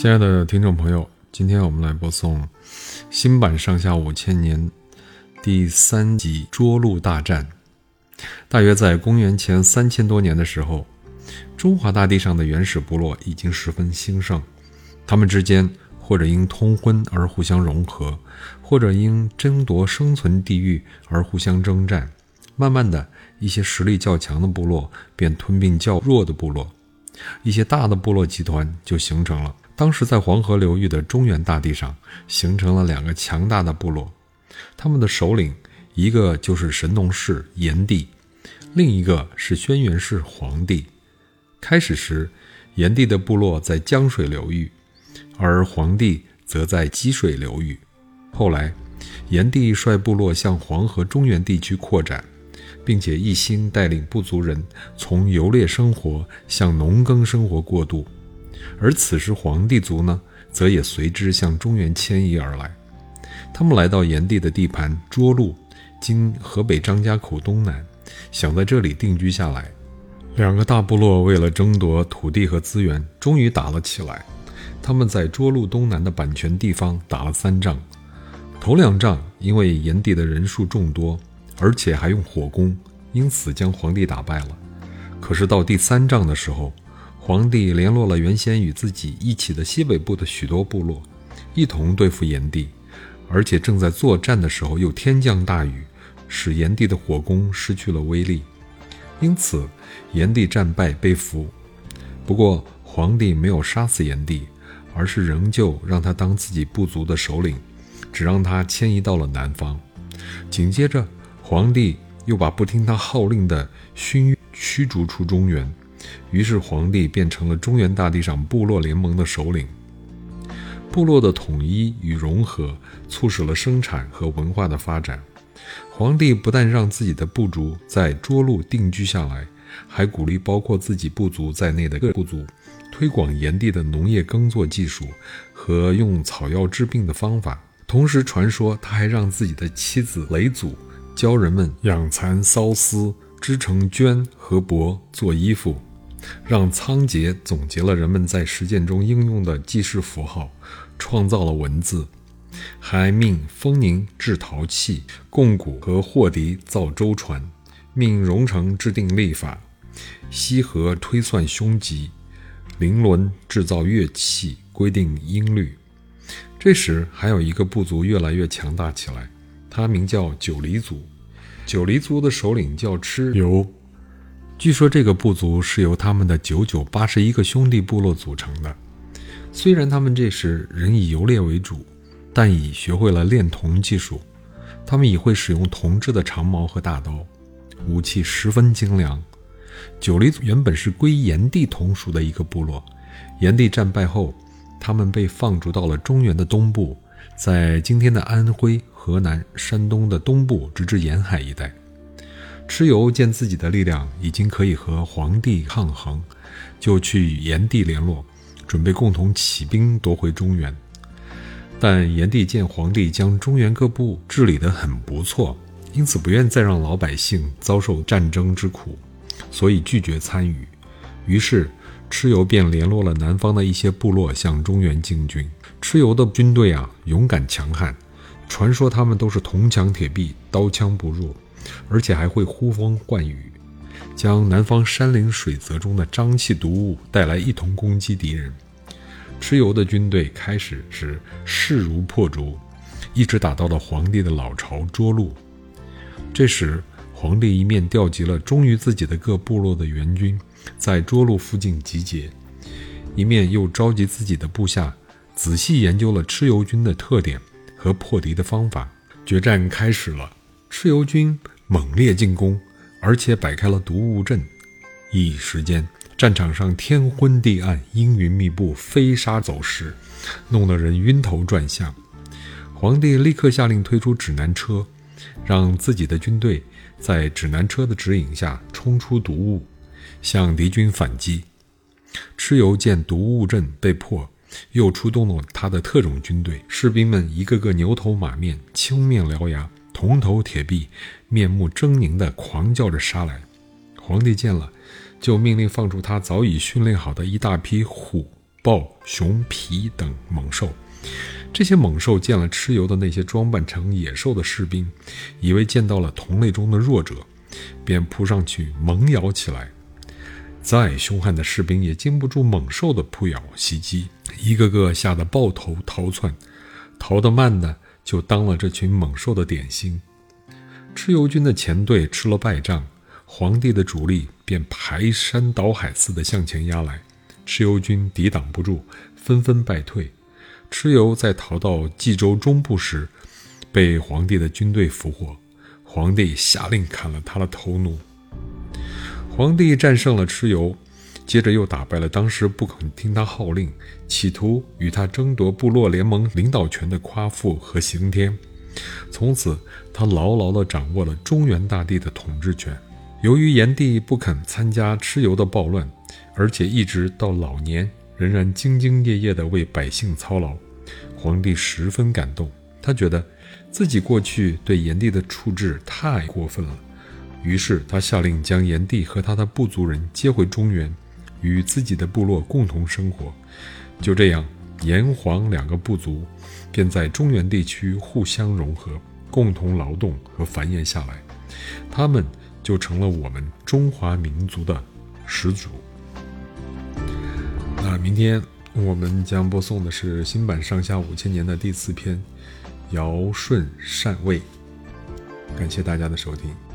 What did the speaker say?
亲爱的听众朋友，今天我们来播送新版《上下五千年》第三集《涿鹿大战》。大约在公元前三千多年的时候，中华大地上的原始部落已经十分兴盛，他们之间或者因通婚而互相融合，或者因争夺生存地域而互相征战。慢慢的，一些实力较强的部落便吞并较弱的部落，一些大的部落集团就形成了。当时在黄河流域的中原大地上，形成了两个强大的部落，他们的首领一个就是神农氏炎帝，另一个是轩辕氏黄帝。开始时，炎帝的部落在江水流域，而黄帝则在积水流域。后来，炎帝率部落向黄河中原地区扩展，并且一心带领部族人从游猎生活向农耕生活过渡。而此时，黄帝族呢，则也随之向中原迁移而来。他们来到炎帝的地盘涿鹿，今河北张家口东南，想在这里定居下来。两个大部落为了争夺土地和资源，终于打了起来。他们在涿鹿东南的版权地方打了三仗。头两仗因为炎帝的人数众多，而且还用火攻，因此将黄帝打败了。可是到第三仗的时候，黄帝联络了原先与自己一起的西北部的许多部落，一同对付炎帝，而且正在作战的时候又天降大雨，使炎帝的火攻失去了威力，因此炎帝战败被俘。不过皇帝没有杀死炎帝，而是仍旧让他当自己部族的首领，只让他迁移到了南方。紧接着，皇帝又把不听他号令的勋驱逐出中原。于是，皇帝变成了中原大地上部落联盟的首领。部落的统一与融合，促使了生产和文化的发展。皇帝不但让自己的部族在涿鹿定居下来，还鼓励包括自己部族在内的各部族推广炎帝的农业耕作技术和用草药治病的方法。同时，传说他还让自己的妻子雷祖教人们养蚕缫丝，织成绢和帛做衣服。让仓颉总结了人们在实践中应用的记事符号，创造了文字，还命丰宁制陶器，贡古和霍迪造舟船，命荣成制定历法，西河推算凶吉，灵伦制造乐器，规定音律。这时，还有一个部族越来越强大起来，他名叫九黎族。九黎族的首领叫蚩尤。据说这个部族是由他们的九九八十一个兄弟部落组成的。虽然他们这时仍以游猎为主，但已学会了炼铜技术。他们已会使用铜制的长矛和大刀，武器十分精良。九黎族原本是归炎帝同属的一个部落，炎帝战败后，他们被放逐到了中原的东部，在今天的安徽、河南、山东的东部，直至沿海一带。蚩尤见自己的力量已经可以和黄帝抗衡，就去与炎帝联络，准备共同起兵夺回中原。但炎帝见黄帝将中原各部治理得很不错，因此不愿再让老百姓遭受战争之苦，所以拒绝参与。于是，蚩尤便联络了南方的一些部落向中原进军。蚩尤的军队啊，勇敢强悍，传说他们都是铜墙铁壁，刀枪不入。而且还会呼风唤雨，将南方山林水泽中的瘴气毒物带来，一同攻击敌人。蚩尤的军队开始时势如破竹，一直打到了皇帝的老巢涿鹿。这时，皇帝一面调集了忠于自己的各部落的援军，在涿鹿附近集结，一面又召集自己的部下，仔细研究了蚩尤军的特点和破敌的方法。决战开始了。蚩尤军猛烈进攻，而且摆开了毒雾阵，一时间战场上天昏地暗，阴云密布，飞沙走石，弄得人晕头转向。皇帝立刻下令推出指南车，让自己的军队在指南车的指引下冲出毒雾，向敌军反击。蚩尤见毒雾阵被破，又出动了他的特种军队，士兵们一个个牛头马面，青面獠牙。铜头铁臂，面目狰狞地狂叫着杀来。皇帝见了，就命令放出他早已训练好的一大批虎豹、熊、罴等猛兽。这些猛兽见了蚩尤的那些装扮成野兽的士兵，以为见到了同类中的弱者，便扑上去猛咬起来。再凶悍的士兵也经不住猛兽的扑咬袭击，一个个吓得抱头逃窜。逃得慢的就当了这群猛兽的点心。蚩尤军的前队吃了败仗，皇帝的主力便排山倒海似的向前压来，蚩尤军抵挡不住，纷纷败退。蚩尤在逃到冀州中部时，被皇帝的军队俘获，皇帝下令砍了他的头颅。皇帝战胜了蚩尤，接着又打败了当时不肯听他号令、企图与他争夺部落联盟领导权的夸父和刑天。从此，他牢牢地掌握了中原大地的统治权。由于炎帝不肯参加蚩尤的暴乱，而且一直到老年仍然兢兢业业地为百姓操劳，皇帝十分感动。他觉得自己过去对炎帝的处置太过分了。于是他下令将炎帝和他的部族人接回中原，与自己的部落共同生活。就这样，炎黄两个部族便在中原地区互相融合，共同劳动和繁衍下来。他们就成了我们中华民族的始祖。那明天我们将播送的是新版《上下五千年》的第四篇《尧舜禅位》。感谢大家的收听。